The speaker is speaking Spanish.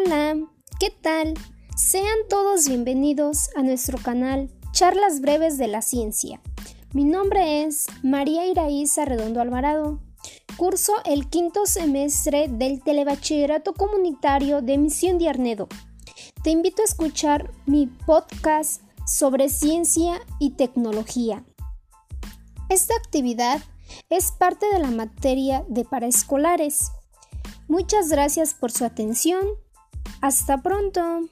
Hola, ¿qué tal? Sean todos bienvenidos a nuestro canal Charlas Breves de la Ciencia. Mi nombre es María Iraíza Redondo Alvarado. Curso el quinto semestre del Telebachillerato Comunitario de Misión de Arnedo. Te invito a escuchar mi podcast sobre ciencia y tecnología. Esta actividad es parte de la materia de paraescolares. Muchas gracias por su atención. Hasta pronto.